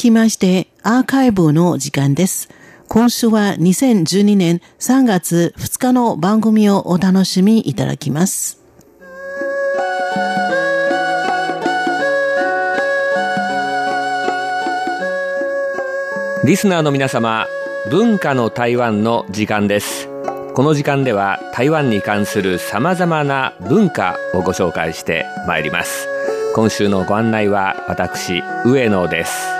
きまして、アーカイブの時間です。今週は2012年3月2日の番組をお楽しみいただきます。リスナーの皆様、文化の台湾の時間です。この時間では台湾に関する様々な文化をご紹介してまいります。今週のご案内は私上野です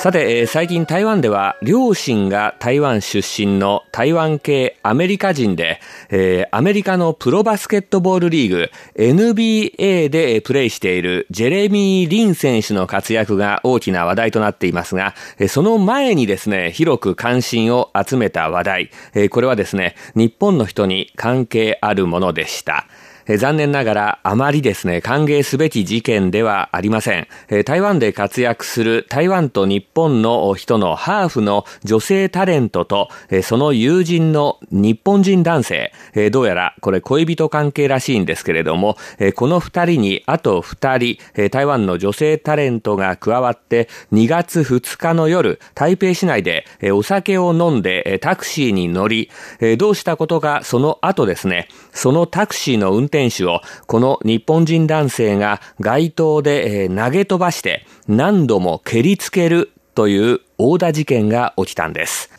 さて、えー、最近台湾では両親が台湾出身の台湾系アメリカ人で、えー、アメリカのプロバスケットボールリーグ NBA でプレーしているジェレミー・リン選手の活躍が大きな話題となっていますが、その前にですね、広く関心を集めた話題、これはですね、日本の人に関係あるものでした。残念ながらあまりですね、歓迎すべき事件ではありません。台湾で活躍する台湾と日本の人のハーフの女性タレントと、その友人の日本人男性、どうやらこれ恋人関係らしいんですけれども、この二人にあと二人、台湾の女性タレントが加わって2月2日の夜、台北市内でお酒を飲んでタクシーに乗り、どうしたことかその後ですね、そのタクシーの運転選手をこの日本人男性が街頭で投げ飛ばして何度も蹴りつけるという大田事件が起きたんです。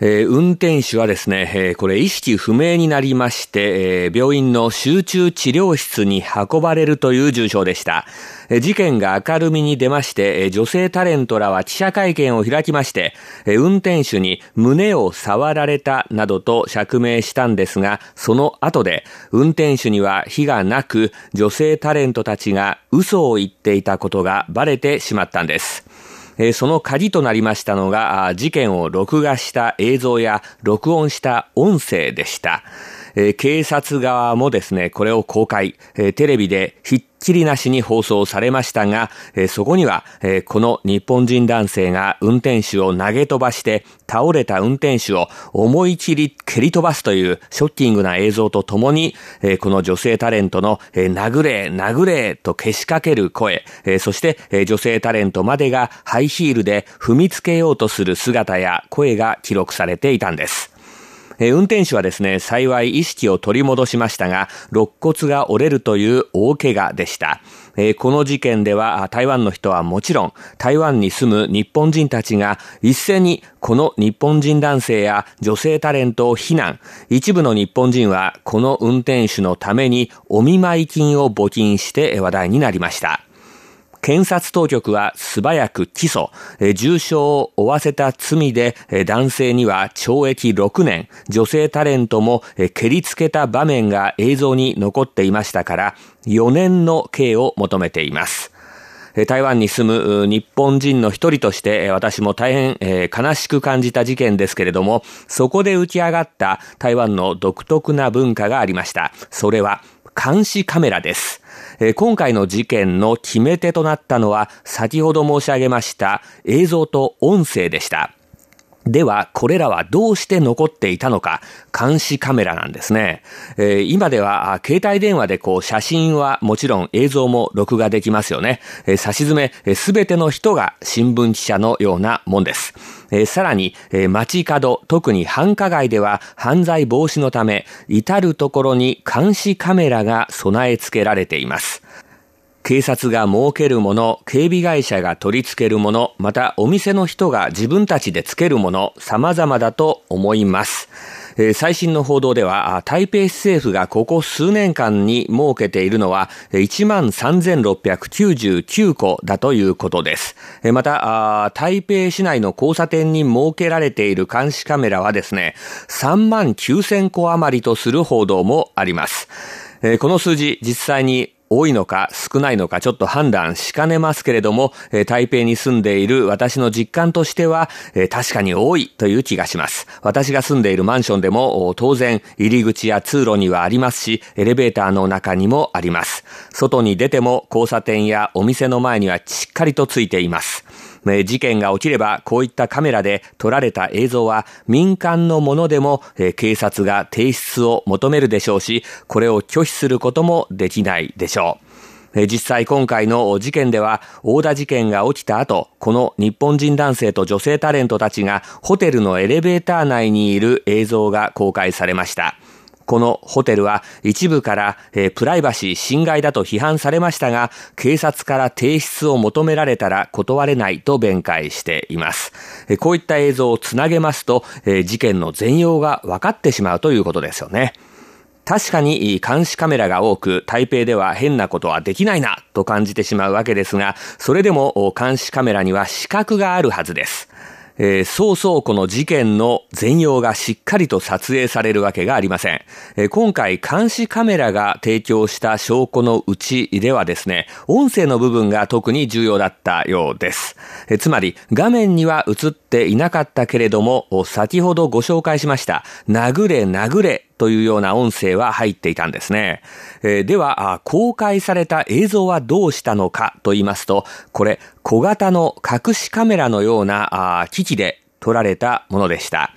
えー、運転手はですね、えー、これ意識不明になりまして、えー、病院の集中治療室に運ばれるという重傷でした。えー、事件が明るみに出まして、えー、女性タレントらは記者会見を開きまして、えー、運転手に胸を触られたなどと釈明したんですが、その後で運転手には非がなく、女性タレントたちが嘘を言っていたことがバレてしまったんです。えー、その鍵となりましたのが、事件を録画した映像や録音した音声でした。えー、警察側もですね、これを公開、えー、テレビでひっきりなしに放送されましたが、えー、そこには、えこの日本人男性が運転手を投げ飛ばして倒れた運転手を思い切り蹴り飛ばすというショッキングな映像とともに、えこの女性タレントの、え殴れ、殴れとけしかける声、えそして、え女性タレントまでがハイヒールで踏みつけようとする姿や声が記録されていたんです。え運転手はですね、幸い意識を取り戻しましたが、肋骨が折れるという大怪我でした。えこの事件では台湾の人はもちろん台湾に住む日本人たちが一斉にこの日本人男性や女性タレントを非難一部の日本人はこの運転手のためにお見舞い金を募金して話題になりました検察当局は素早く起訴、重傷を負わせた罪で男性には懲役6年、女性タレントも蹴りつけた場面が映像に残っていましたから4年の刑を求めています。台湾に住む日本人の一人として私も大変悲しく感じた事件ですけれども、そこで浮き上がった台湾の独特な文化がありました。それは監視カメラです。今回の事件の決め手となったのは先ほど申し上げました映像と音声でした。では、これらはどうして残っていたのか、監視カメラなんですね。えー、今では、携帯電話でこう、写真はもちろん映像も録画できますよね。えー、差し詰め、す、べ、ての人が新聞記者のようなもんです。えー、さらに、えー、街角、特に繁華街では犯罪防止のため、至るところに監視カメラが備え付けられています。警察が設けるもの、警備会社が取り付けるもの、またお店の人が自分たちでつけるもの、様々だと思います。えー、最新の報道では、台北市政府がここ数年間に設けているのは、13,699個だということです。えー、また台北市内の交差点に設けられている監視カメラはですね、39,000個余りとする報道もあります。この数字、実際に多いのか少ないのかちょっと判断しかねますけれども、え台北に住んでいる私の実感としては、え確かに多いという気がします。私が住んでいるマンションでも当然入り口や通路にはありますし、エレベーターの中にもあります。外に出ても交差点やお店の前にはしっかりとついています。事件が起きればこういったカメラで撮られた映像は民間のものでも警察が提出を求めるでしょうし、これを拒否することもできないでしょう。実際今回の事件では、大田事件が起きた後、この日本人男性と女性タレントたちがホテルのエレベーター内にいる映像が公開されました。このホテルは一部から、え、プライバシー侵害だと批判されましたが、警察から提出を求められたら断れないと弁解しています。え、こういった映像をつなげますと、え、事件の全容が分かってしまうということですよね。確かに監視カメラが多く、台北では変なことはできないなと感じてしまうわけですが、それでも監視カメラには死角があるはずです。えー、そうそうこの事件の全容がしっかりと撮影されるわけがありません。えー、今回監視カメラが提供した証拠のうちではですね、音声の部分が特に重要だったようです。えー、つまり画面には映っていなかったけれども、先ほどご紹介しました、殴れ殴れというような音声は入っていたんですね。えー、では、公開された映像はどうしたのかと言いますと、これ、小型の隠しカメラのような機器で撮られたものでした。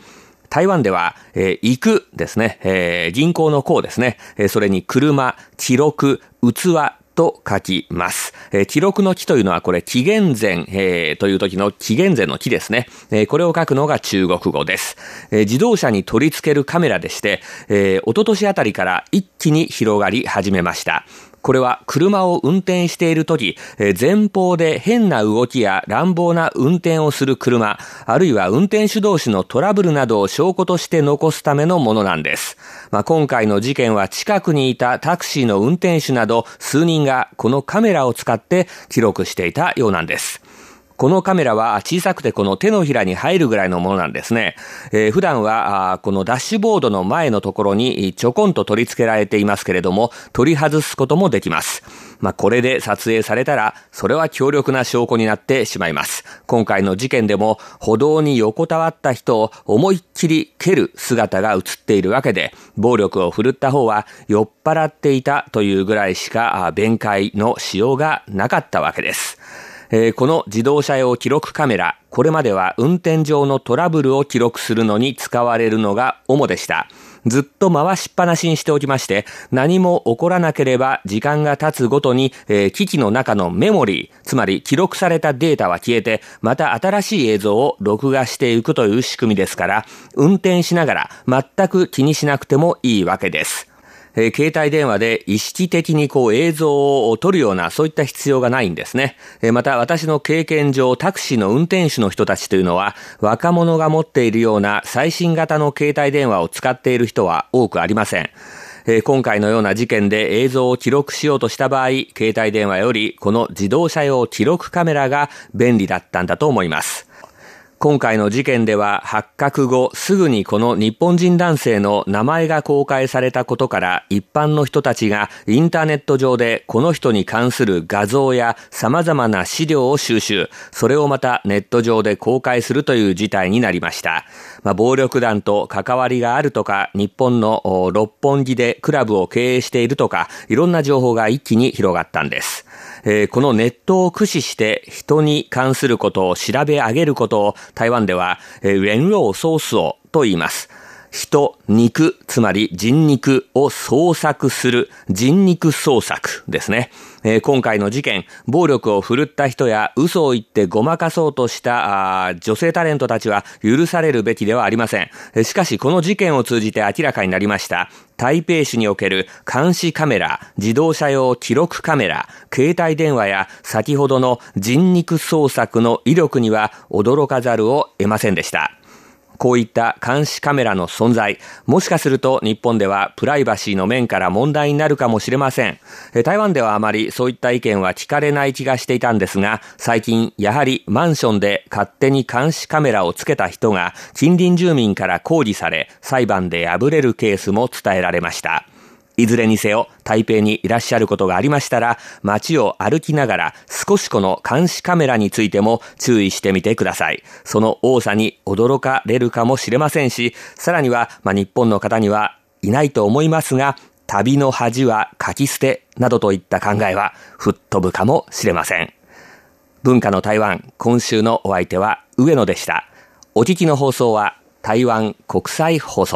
台湾では、えー、行くですね、えー、銀行の項ですね、えー、それに車、記録、器と書きます。えー、記録の木というのはこれ紀元前、えー、という時の紀元前の木ですね。えー、これを書くのが中国語です。え、自動車に取り付けるカメラでして、えー、一昨年あたりから一気に広がり始めました。これは車を運転しているとき、前方で変な動きや乱暴な運転をする車、あるいは運転手同士のトラブルなどを証拠として残すためのものなんです。まあ、今回の事件は近くにいたタクシーの運転手など数人がこのカメラを使って記録していたようなんです。このカメラは小さくてこの手のひらに入るぐらいのものなんですね。えー、普段はこのダッシュボードの前のところにちょこんと取り付けられていますけれども、取り外すこともできます。まあ、これで撮影されたら、それは強力な証拠になってしまいます。今回の事件でも、歩道に横たわった人を思いっきり蹴る姿が映っているわけで、暴力を振るった方は酔っ払っていたというぐらいしか弁解のしようがなかったわけです。えー、この自動車用記録カメラ、これまでは運転上のトラブルを記録するのに使われるのが主でした。ずっと回しっぱなしにしておきまして、何も起こらなければ時間が経つごとに、えー、機器の中のメモリー、つまり記録されたデータは消えて、また新しい映像を録画していくという仕組みですから、運転しながら全く気にしなくてもいいわけです。えー、携帯電話で意識的にこう映像を撮るようなそういった必要がないんですね。えー、また私の経験上タクシーの運転手の人たちというのは若者が持っているような最新型の携帯電話を使っている人は多くありません。え今回のような事件で映像を記録しようとした場合、携帯電話よりこの自動車用記録カメラが便利だったんだと思います。今回の事件では発覚後すぐにこの日本人男性の名前が公開されたことから一般の人たちがインターネット上でこの人に関する画像や様々な資料を収集、それをまたネット上で公開するという事態になりました。まあ、暴力団と関わりがあるとか、日本の六本木でクラブを経営しているとか、いろんな情報が一気に広がったんです。えー、このネットを駆使して人に関することを調べ上げることを台湾では、えー、ウェンローソースをと言います。人、肉、つまり人肉を捜索する人肉捜索ですね。えー、今回の事件、暴力を振るった人や嘘を言ってごまかそうとした女性タレントたちは許されるべきではありません。しかしこの事件を通じて明らかになりました。台北市における監視カメラ、自動車用記録カメラ、携帯電話や先ほどの人肉捜索の威力には驚かざるを得ませんでした。こういった監視カメラの存在、もしかすると日本ではプライバシーの面から問題になるかもしれません。台湾ではあまりそういった意見は聞かれない気がしていたんですが、最近やはりマンションで勝手に監視カメラをつけた人が近隣住民から抗議され、裁判で敗れるケースも伝えられました。いずれにせよ、台北にいらっしゃることがありましたら、街を歩きながら少しこの監視カメラについても注意してみてください。その多さに驚かれるかもしれませんし、さらには、まあ、日本の方にはいないと思いますが、旅の恥は書き捨てなどといった考えは吹っ飛ぶかもしれません。文化の台湾、今週のお相手は上野でした。お聞きの放送は台湾国際放送